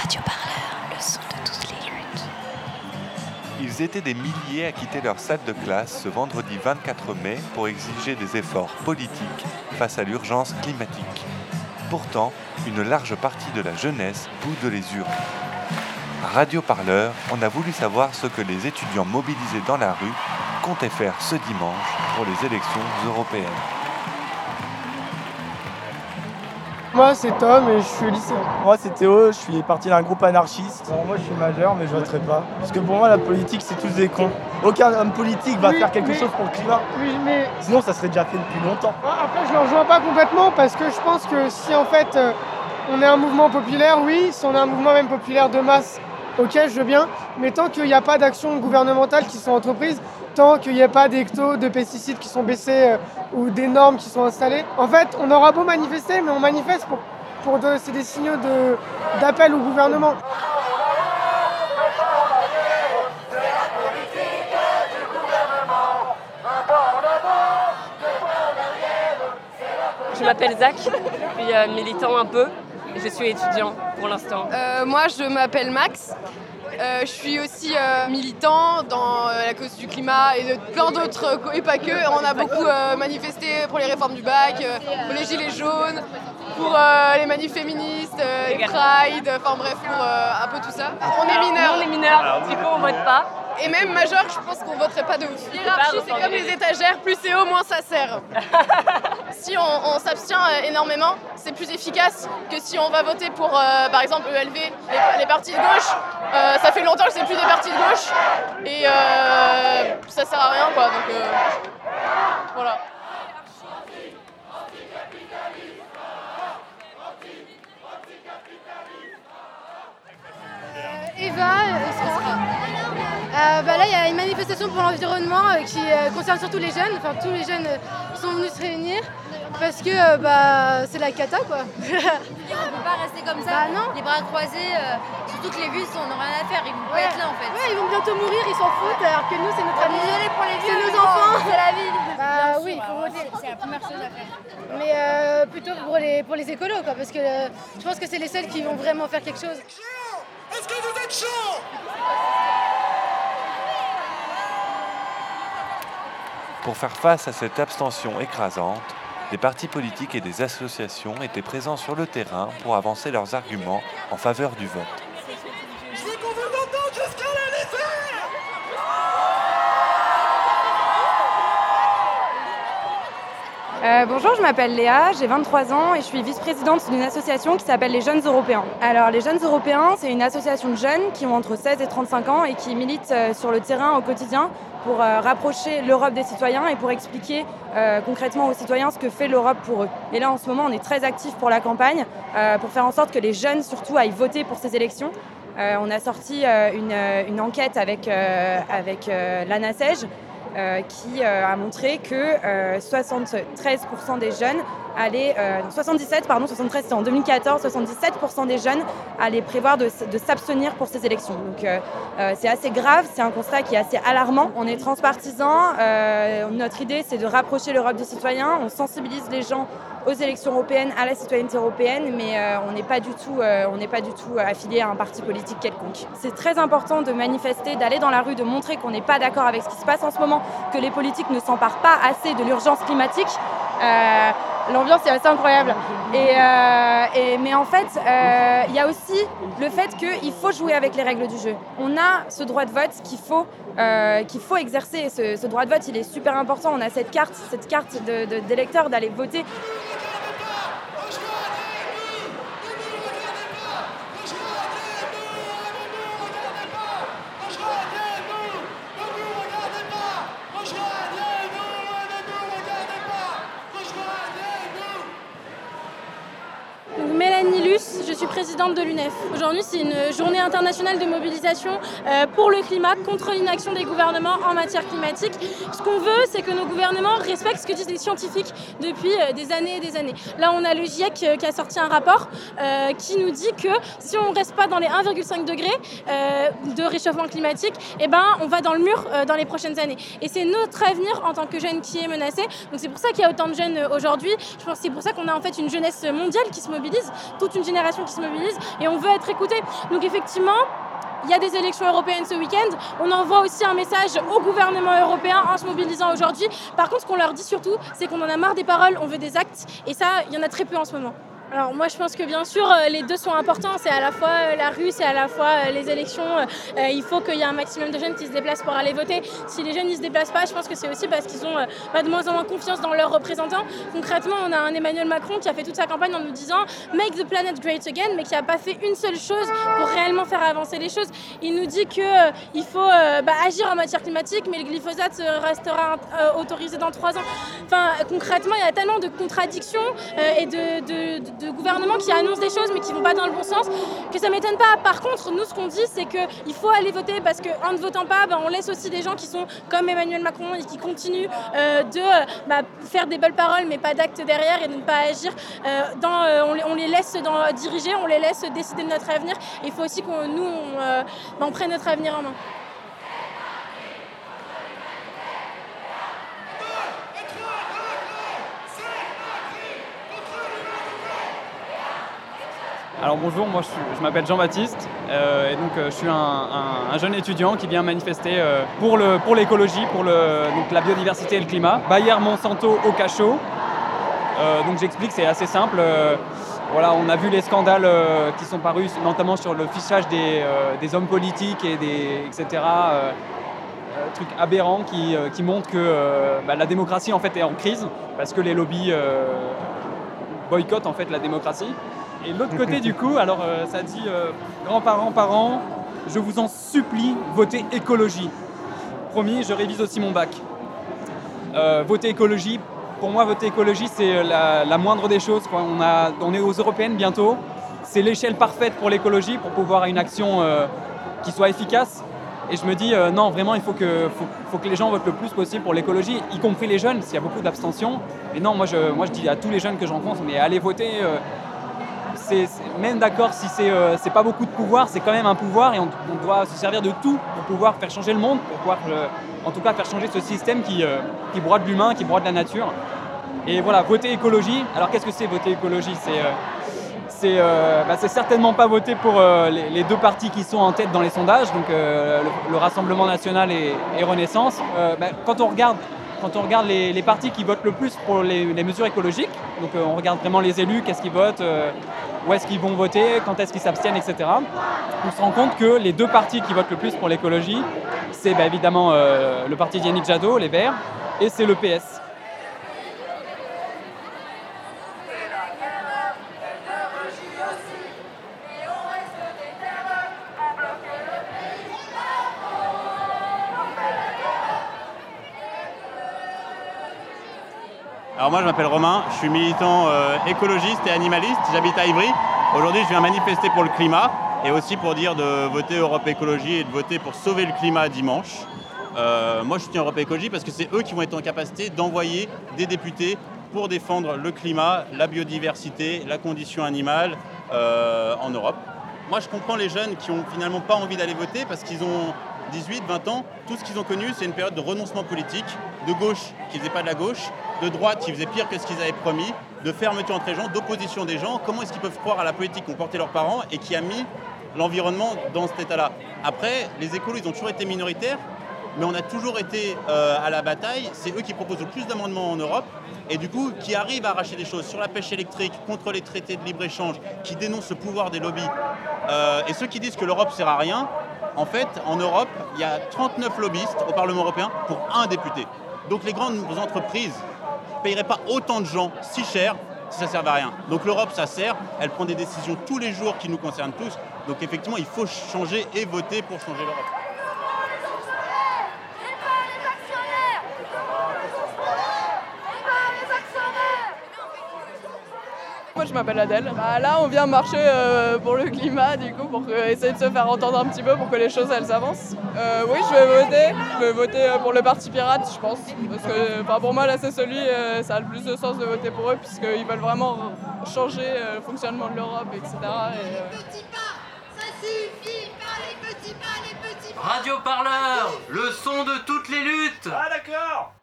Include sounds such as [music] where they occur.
Radio Parleur, le son de toutes les luttes. Ils étaient des milliers à quitter leur salle de classe ce vendredi 24 mai pour exiger des efforts politiques face à l'urgence climatique. Pourtant, une large partie de la jeunesse boude les urnes. Radio Parleur, on a voulu savoir ce que les étudiants mobilisés dans la rue comptaient faire ce dimanche pour les élections européennes. Moi c'est Tom et je suis lycéen. Moi c'est Théo, je suis parti d'un groupe anarchiste. moi je suis majeur mais je voterai pas. Parce que pour moi la politique c'est tous des cons. Aucun homme politique va Oui, faire quelque mais- chose pour le climat. Oui, mais Sinon ça serait déjà fait depuis longtemps. après, je ne rejoins pas complètement parce que je pense que si en fait euh, on est un mouvement populaire, oui, si on est un mouvement même populaire de masse, ok, je veux bien, mais tant qu'il n'y a pas d'actions gouvernementales qui sont entreprises, tant qu'il n'y a pas d'hectos, de pesticides qui sont baissés euh, ou des normes qui sont installées, en fait, on aura beau manifester, mais on manifeste pour. pour de- c'est des signaux de- d'appel au gouvernement. Je m'appelle Zach, je suis euh, militant un peu et je suis étudiant pour l'instant. Euh, moi, je m'appelle Max. Euh, je suis aussi euh, militant dans euh, la cause du climat et de plein d'autres, et pas que. On a beaucoup euh, manifesté pour les réformes du bac, euh, pour les gilets jaunes, pour euh, les manifs féministes, euh, les prides, enfin bref, pour euh, un peu tout ça. On est mineurs. on est mineurs, du coup on vote pas. Et même majeur, je pense qu'on voterait pas de ouf. L'hierarchie, c'est comme les étagères, plus c'est haut, moins ça sert. [laughs] si on, s'abstient euh, énormément, c'est plus efficace que si on va voter pour, euh, par exemple, ELV, les, partis de gauche. Euh, ça fait longtemps que c'est plus des partis de gauche et ça sert à rien, quoi. Donc voilà. Eva, une manifestation pour l'environnement euh, qui euh, concerne surtout les jeunes, enfin tous les jeunes euh, qui sont venus se réunir parce que euh, bah, c'est la cata quoi. [laughs] On peut pas rester comme ça, Bah non. les bras croisés, euh, surtout que les bus, on n'a rien à faire, ils vont pas être là en fait. Ouais, ils vont bientôt mourir, ils s'en foutent alors que nous c'est notre avenir. Désolée pour les vieux, C'est nos bon, enfants. c'est la vie. Bah oui, il faut voter. C'est la première chose à faire. Mais euh, plutôt pour les, pour les écolos quoi, parce que euh, je pense que c'est les seuls qui vont vraiment faire quelque chose. Pour faire face à cette abstention écrasante, des partis politiques et des associations étaient présents sur le terrain pour avancer leurs arguments en faveur du vote. Euh, bonjour, je m'appelle Léa, j'ai 23 ans et je suis vice-présidente d'une association qui s'appelle les Jeunes Européens. Alors les Jeunes Européens, c'est une association de jeunes qui ont entre 16 et 35 ans et qui militent euh, sur le terrain au quotidien pour euh, rapprocher l'Europe des citoyens et pour expliquer concrètement aux citoyens ce que fait l'Europe pour eux. Et là en ce moment, on est très actifs pour la campagne, pour faire en sorte que les jeunes surtout aillent voter pour ces élections. On a sorti une, enquête avec, avec l'ANASEJ qui euh, a montré que euh, 73% des jeunes allaient, euh, 77 pardon, 73 c'était en 2014, 77% des jeunes allaient prévoir de, s'abstenir pour ces élections. Donc euh, euh, c'est assez grave, c'est un constat qui est assez alarmant. On est transpartisan, notre idée c'est de rapprocher l'Europe des citoyens, on sensibilise les gens aux élections européennes, à la citoyenneté européenne, mais on n'est pas du tout, on n'est pas du tout affilié à un parti politique quelconque. C'est très important de manifester, d'aller dans la rue, de montrer qu'on n'est pas d'accord avec ce qui se passe en ce moment, que les politiques ne s'emparent pas assez de l'urgence climatique. L'ambiance est assez incroyable. Euh, mais en fait, euh, il y a aussi le fait qu'il faut jouer avec les règles du jeu. On a ce droit de vote qu'il faut, euh, exercer. Ce, droit de vote, il est super important. On a cette carte, cette carte de- de- d'électeur d'aller voter. Donc, Mélanie Luce, je suis présidente de l'UNEF. Aujourd'hui, c'est une journée internationale de mobilisation euh, pour le climat, contre l'inaction des gouvernements en matière climatique. Ce qu'on veut, c'est que nos gouvernements respectent ce que disent les scientifiques depuis euh, des années et des années. Là, on a le GIEC euh, qui a sorti un rapport qui nous dit que si on ne reste pas dans les 1,5 degrés de réchauffement climatique, eh ben, on va dans le mur dans les prochaines années. Et c'est notre avenir en tant que jeunes qui est menacé. Donc c'est pour ça qu'il y a autant de jeunes aujourd'hui. Je pense que c'est pour ça qu'on a en fait une jeunesse mondiale qui se mobilise, toute une génération qui se mobilise et on veut être écouté. Donc effectivement, il y a des élections européennes ce week-end. On envoie aussi un message au gouvernement européen en se mobilisant aujourd'hui. Par contre, ce qu'on leur dit surtout, c'est qu'on en a marre des paroles, on veut des actes. Et ça, il y en a très peu en ce moment. Alors moi je pense que bien sûr euh, les deux sont importants, c'est à la fois euh, la rue, c'est à la fois euh, les élections, il faut qu'il y ait un maximum de jeunes qui se déplacent pour aller voter. Si les jeunes ne se déplacent pas, je pense que c'est aussi parce qu'ils ont de moins en moins confiance dans leurs représentants. Concrètement, on a un Emmanuel Macron qui a fait toute sa campagne en nous disant Make the planet great again, mais qui n'a pas fait une seule chose pour réellement faire avancer les choses. Il nous dit qu'il faut bah, agir en matière climatique, mais le glyphosate restera autorisé dans trois ans. Enfin, concrètement, il y a tellement de contradictions et de de gouvernement qui annoncent des choses mais qui vont pas dans le bon sens, que ça m'étonne pas. Par contre, nous, ce qu'on dit, c'est qu'il faut aller voter parce qu'en ne votant pas, ben, on laisse aussi des gens qui sont comme Emmanuel Macron et qui continuent euh, de bah, faire des belles paroles mais pas d'actes derrière et de ne pas agir. Euh, euh, on, les laisse dans, diriger, on les laisse décider de notre avenir. Il faut aussi que nous, ben, on prenne notre avenir en main. Alors bonjour, moi je, m'appelle Jean-Baptiste euh, et donc euh, je suis un, jeune étudiant qui vient manifester euh, pour, pour l'écologie, pour le, donc, la biodiversité et le climat. Bayer Monsanto au cachot. donc j'explique, c'est assez simple. voilà, on a vu les scandales qui sont parus, notamment sur le fichage des, des hommes politiques et des etc. trucs aberrants qui, qui montrent que bah, la démocratie en fait est en crise parce que les lobbies boycottent en fait la démocratie. Et l'autre côté du coup, alors euh, ça dit euh, grands-parents, parents, je vous en supplie, votez écologie. Promis, je révise aussi mon bac. Euh, voter écologie, pour moi, voter écologie, c'est la, moindre des choses. On, a, on est aux européennes bientôt. C'est l'échelle parfaite pour l'écologie, pour pouvoir une action qui soit efficace. Et je me dis, non, vraiment, il faut que, faut, que les gens votent le plus possible pour l'écologie, y compris les jeunes, s'il y a beaucoup d'abstention. Et non, moi je, moi je dis à tous les jeunes que je rencontre, mais allez voter même d'accord si euh, c'est pas beaucoup de pouvoir, c'est quand même un pouvoir et on, doit se servir de tout pour pouvoir faire changer le monde, pour pouvoir euh, en tout cas faire changer ce système qui, euh, qui broie de l'humain, qui broie de la nature. Et voilà, voter écologie. Alors qu'est-ce que c'est voter écologie? C'est bah, certainement pas voter pour les, deux partis qui sont en tête dans les sondages, donc le, Rassemblement national et, Renaissance. Bah, quand on regarde quand on regarde les, partis qui votent le plus pour les, mesures écologiques, donc on regarde vraiment les élus, qu'est-ce qu'ils votent, où est-ce qu'ils vont voter, quand est-ce qu'ils s'abstiennent, etc. On se rend compte que les deux partis qui votent le plus pour l'écologie, c'est bah, évidemment euh, le parti d'Yannick Jadot, les Verts, et c'est le PS. Alors moi je m'appelle Romain, je suis militant euh, écologiste et animaliste, j'habite à Ivry. Aujourd'hui je viens manifester pour le climat et aussi pour dire de voter Europe Écologie et de voter pour sauver le climat dimanche. Euh, moi je soutiens Europe Écologie parce que c'est eux qui vont être en capacité d'envoyer des députés pour défendre le climat, la biodiversité, la condition animale euh, en Europe. Moi je comprends les jeunes qui ont finalement pas envie d'aller voter parce qu'ils ont 18, 20 ans, tout ce qu'ils ont connu, c'est une période de renoncement politique, de gauche qui ne faisait pas de la gauche, de droite qui faisait pire que ce qu'ils avaient promis, de fermeture entre les gens, d'opposition des gens. Comment est-ce qu'ils peuvent croire à la politique qu'ont porté leurs parents et qui a mis l'environnement dans cet état-là? Après, les écolos, ils ont toujours été minoritaires, mais on a toujours été euh, à la bataille. C'est eux qui proposent le plus d'amendements en Europe et du coup qui arrivent à arracher des choses sur la pêche électrique, contre les traités de libre-échange, qui dénoncent le pouvoir des lobbies. Euh, et ceux qui disent que l'Europe sert à rien, en fait, en Europe, il y a 39 lobbyistes au Parlement européen pour un député. Donc les grandes entreprises ne payeraient pas autant de gens si cher si ça ne servait à rien. Donc l'Europe, ça sert, elle prend des décisions tous les jours qui nous concernent tous. Donc effectivement, il faut changer et voter pour changer l'Europe. Moi je m'appelle Adèle. Bah, là on vient marcher euh, pour le climat du coup pour essayer de se faire entendre un petit peu pour que les choses elles avancent. Euh, oui je vais voter. Je vais voter euh, pour le parti pirate je pense. Parce que pour moi là c'est celui, ça a le plus de sens de voter pour eux puisqu'ils veulent vraiment changer le fonctionnement de l'Europe, etc. Et, petits pas, ça suffit, pas les petits pas, les petits pas. Radio Parleur, le son de toutes les luttes. Ah d'accord